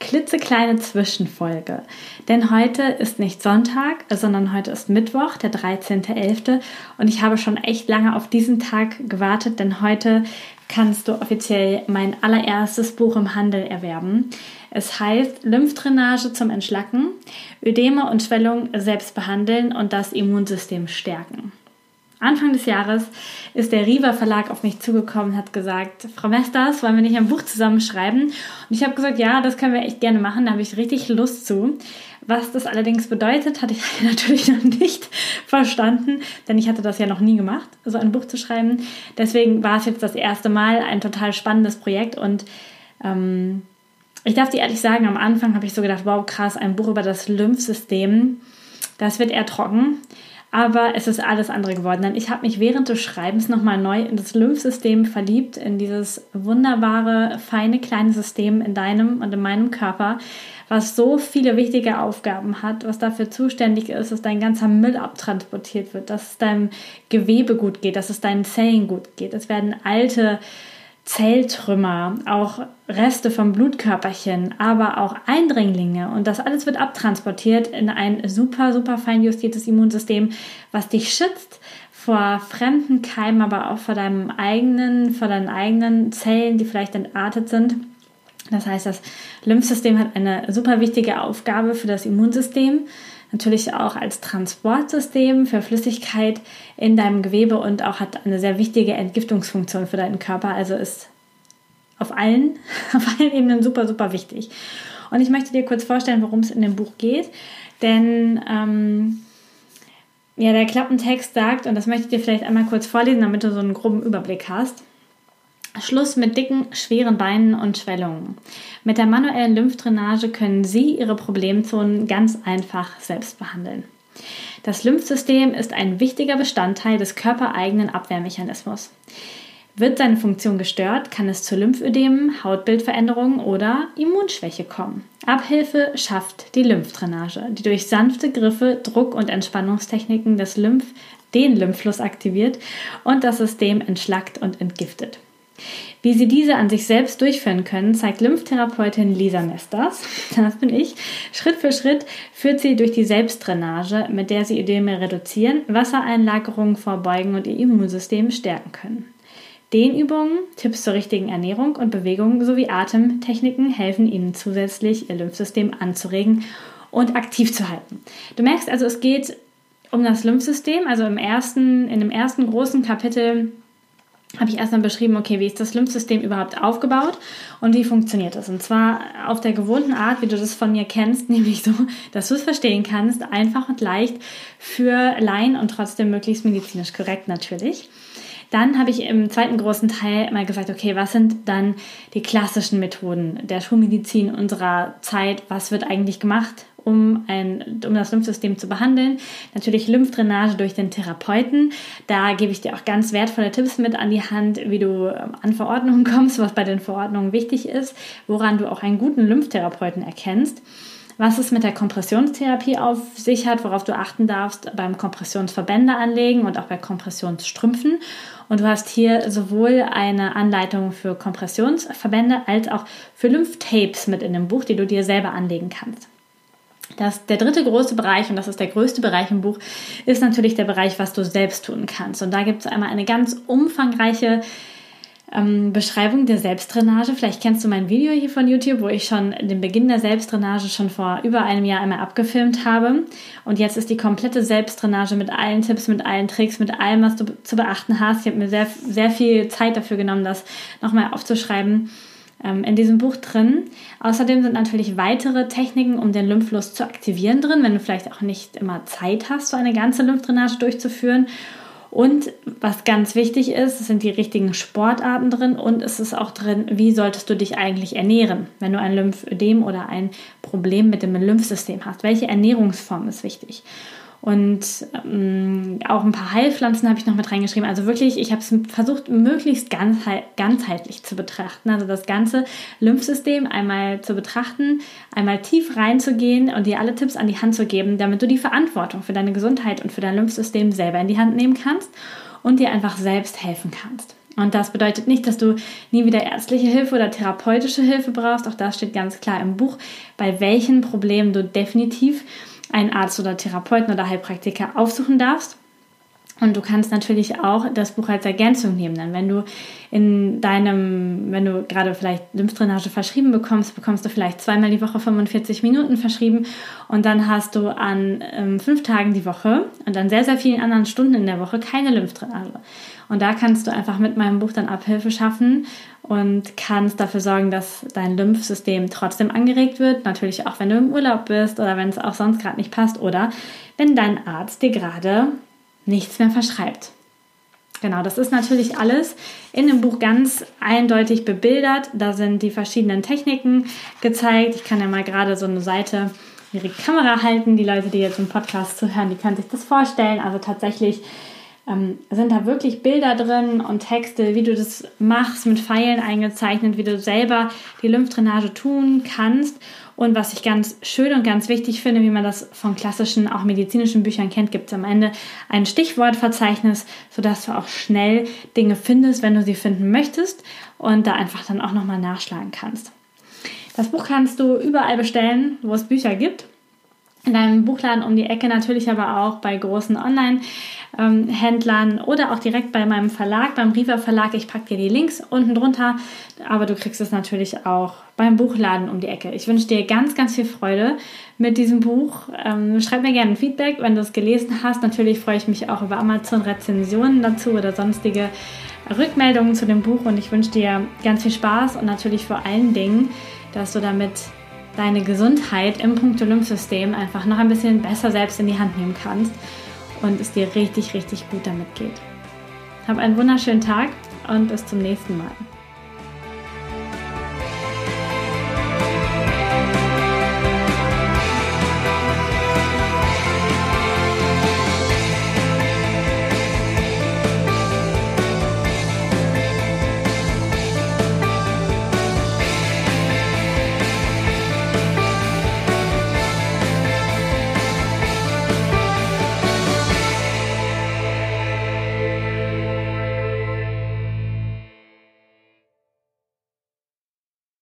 klitzekleine Zwischenfolge. Denn heute ist nicht Sonntag, sondern heute ist Mittwoch, der 13.11. Und ich habe schon echt lange auf diesen Tag gewartet, denn heute kannst du offiziell mein allererstes Buch im Handel erwerben. Es heißt Lymphdrainage zum Entschlacken, Ödeme und Schwellung selbst behandeln und das Immunsystem stärken. Anfang des Jahres ist der Riva Verlag auf mich zugekommen und hat gesagt, Frau Mesters, wollen wir nicht ein Buch zusammenschreiben? Und ich habe gesagt, ja, das können wir echt gerne machen, da habe ich richtig Lust zu. Was das allerdings bedeutet, hatte ich natürlich noch nicht verstanden, denn ich hatte das ja noch nie gemacht, so ein Buch zu schreiben. Deswegen war es jetzt das erste Mal ein total spannendes Projekt und ähm, ich darf dir ehrlich sagen, am Anfang habe ich so gedacht, wow, krass, ein Buch über das Lymphsystem, das wird eher trocken. Aber es ist alles andere geworden, denn ich habe mich während des Schreibens nochmal neu in das Lymphsystem verliebt, in dieses wunderbare, feine, kleine System in deinem und in meinem Körper, was so viele wichtige Aufgaben hat, was dafür zuständig ist, dass dein ganzer Müll abtransportiert wird, dass es deinem Gewebe gut geht, dass es deinen Zellen gut geht. Es werden alte Zelltrümmer, auch Reste vom Blutkörperchen, aber auch Eindringlinge. Und das alles wird abtransportiert in ein super, super fein justiertes Immunsystem, was dich schützt vor fremden Keimen, aber auch vor deinem eigenen, vor deinen eigenen Zellen, die vielleicht entartet sind. Das heißt, das Lymphsystem hat eine super wichtige Aufgabe für das Immunsystem natürlich auch als Transportsystem für Flüssigkeit in deinem Gewebe und auch hat eine sehr wichtige Entgiftungsfunktion für deinen Körper. Also ist auf allen, auf allen Ebenen super, super wichtig. Und ich möchte dir kurz vorstellen, worum es in dem Buch geht. Denn ähm, ja, der Klappentext sagt, und das möchte ich dir vielleicht einmal kurz vorlesen, damit du so einen groben Überblick hast. Schluss mit dicken, schweren Beinen und Schwellungen. Mit der manuellen Lymphdrainage können Sie Ihre Problemzonen ganz einfach selbst behandeln. Das Lymphsystem ist ein wichtiger Bestandteil des körpereigenen Abwehrmechanismus. Wird seine Funktion gestört, kann es zu Lymphödemen, Hautbildveränderungen oder Immunschwäche kommen. Abhilfe schafft die Lymphdrainage, die durch sanfte Griffe, Druck- und Entspannungstechniken Lymph den Lymphfluss aktiviert und das System entschlackt und entgiftet. Wie Sie diese an sich selbst durchführen können, zeigt Lymphtherapeutin Lisa Mesters, das bin ich, Schritt für Schritt führt sie durch die Selbstdrainage, mit der Sie Ödeme reduzieren, Wassereinlagerungen vorbeugen und Ihr Immunsystem stärken können. Dehnübungen, Tipps zur richtigen Ernährung und Bewegung sowie Atemtechniken helfen Ihnen zusätzlich, Ihr Lymphsystem anzuregen und aktiv zu halten. Du merkst also, es geht um das Lymphsystem, also im ersten, in dem ersten großen Kapitel habe ich erstmal beschrieben, okay, wie ist das Lymphsystem überhaupt aufgebaut und wie funktioniert das? Und zwar auf der gewohnten Art, wie du das von mir kennst, nämlich so, dass du es verstehen kannst, einfach und leicht für Laien und trotzdem möglichst medizinisch korrekt natürlich. Dann habe ich im zweiten großen Teil mal gesagt, okay, was sind dann die klassischen Methoden der Schulmedizin unserer Zeit? Was wird eigentlich gemacht? um, ein, um das Lymphsystem zu behandeln. Natürlich Lymphdrainage durch den Therapeuten. Da gebe ich dir auch ganz wertvolle Tipps mit an die Hand, wie du ähm, an Verordnungen kommst, was bei den Verordnungen wichtig ist, woran du auch einen guten Lymphtherapeuten erkennst was es mit der Kompressionstherapie auf sich hat, worauf du achten darfst beim Kompressionsverbände anlegen und auch bei Kompressionsstrümpfen. Und du hast hier sowohl eine Anleitung für Kompressionsverbände als auch für Lymphtapes mit in dem Buch, die du dir selber anlegen kannst. Das, der dritte große Bereich, und das ist der größte Bereich im Buch, ist natürlich der Bereich, was du selbst tun kannst. Und da gibt es einmal eine ganz umfangreiche ähm, Beschreibung der Selbstdrainage. Vielleicht kennst du mein Video hier von YouTube, wo ich schon den Beginn der Selbstdrainage schon vor über einem Jahr einmal abgefilmt habe. Und jetzt ist die komplette Selbstdrainage mit allen Tipps, mit allen Tricks, mit allem, was du zu beachten hast. Ich habe mir sehr, sehr viel Zeit dafür genommen, das nochmal aufzuschreiben ähm, in diesem Buch drin. Außerdem sind natürlich weitere Techniken, um den Lymphfluss zu aktivieren drin, wenn du vielleicht auch nicht immer Zeit hast, so eine ganze Lymphdrainage durchzuführen. Und was ganz wichtig ist, sind die richtigen Sportarten drin und es ist auch drin, wie solltest du dich eigentlich ernähren, wenn du ein Lymphödem oder ein Problem mit dem Lymphsystem hast. Welche Ernährungsform ist wichtig? Und ähm, auch ein paar Heilpflanzen habe ich noch mit reingeschrieben. Also wirklich, ich habe es versucht, möglichst ganzheitlich zu betrachten. Also das ganze Lymphsystem einmal zu betrachten, einmal tief reinzugehen und dir alle Tipps an die Hand zu geben, damit du die Verantwortung für deine Gesundheit und für dein Lymphsystem selber in die Hand nehmen kannst und dir einfach selbst helfen kannst. Und das bedeutet nicht, dass du nie wieder ärztliche Hilfe oder therapeutische Hilfe brauchst. Auch das steht ganz klar im Buch, bei welchen Problemen du definitiv einen Arzt oder Therapeuten oder Heilpraktiker aufsuchen darfst. Und du kannst natürlich auch das Buch als Ergänzung nehmen. Denn wenn du in deinem, wenn du gerade vielleicht Lymphdrainage verschrieben bekommst, bekommst du vielleicht zweimal die Woche 45 Minuten verschrieben und dann hast du an ähm, fünf Tagen die Woche und an sehr, sehr vielen anderen Stunden in der Woche keine Lymphdrainage. Und da kannst du einfach mit meinem Buch dann Abhilfe schaffen und kannst dafür sorgen, dass dein Lymphsystem trotzdem angeregt wird. Natürlich auch, wenn du im Urlaub bist oder wenn es auch sonst gerade nicht passt oder wenn dein Arzt dir gerade nichts mehr verschreibt. Genau, das ist natürlich alles in dem Buch ganz eindeutig bebildert. Da sind die verschiedenen Techniken gezeigt. Ich kann ja mal gerade so eine Seite ihre Kamera halten. Die Leute, die jetzt im Podcast zuhören, die können sich das vorstellen. Also tatsächlich ähm, sind da wirklich Bilder drin und Texte, wie du das machst, mit Pfeilen eingezeichnet, wie du selber die Lymphdrainage tun kannst. Und was ich ganz schön und ganz wichtig finde, wie man das von klassischen, auch medizinischen Büchern kennt, gibt es am Ende ein Stichwortverzeichnis, sodass du auch schnell Dinge findest, wenn du sie finden möchtest und da einfach dann auch nochmal nachschlagen kannst. Das Buch kannst du überall bestellen, wo es Bücher gibt in deinem Buchladen um die Ecke, natürlich aber auch bei großen Online-Händlern oder auch direkt bei meinem Verlag, beim Riva Verlag. Ich packe dir die Links unten drunter, aber du kriegst es natürlich auch beim Buchladen um die Ecke. Ich wünsche dir ganz, ganz viel Freude mit diesem Buch. Ähm, schreib mir gerne ein Feedback, wenn du es gelesen hast. Natürlich freue ich mich auch über Amazon-Rezensionen dazu oder sonstige Rückmeldungen zu dem Buch und ich wünsche dir ganz viel Spaß und natürlich vor allen Dingen, dass du damit deine Gesundheit im Punkt Lymphsystem einfach noch ein bisschen besser selbst in die Hand nehmen kannst und es dir richtig, richtig gut damit geht. Hab einen wunderschönen Tag und bis zum nächsten Mal.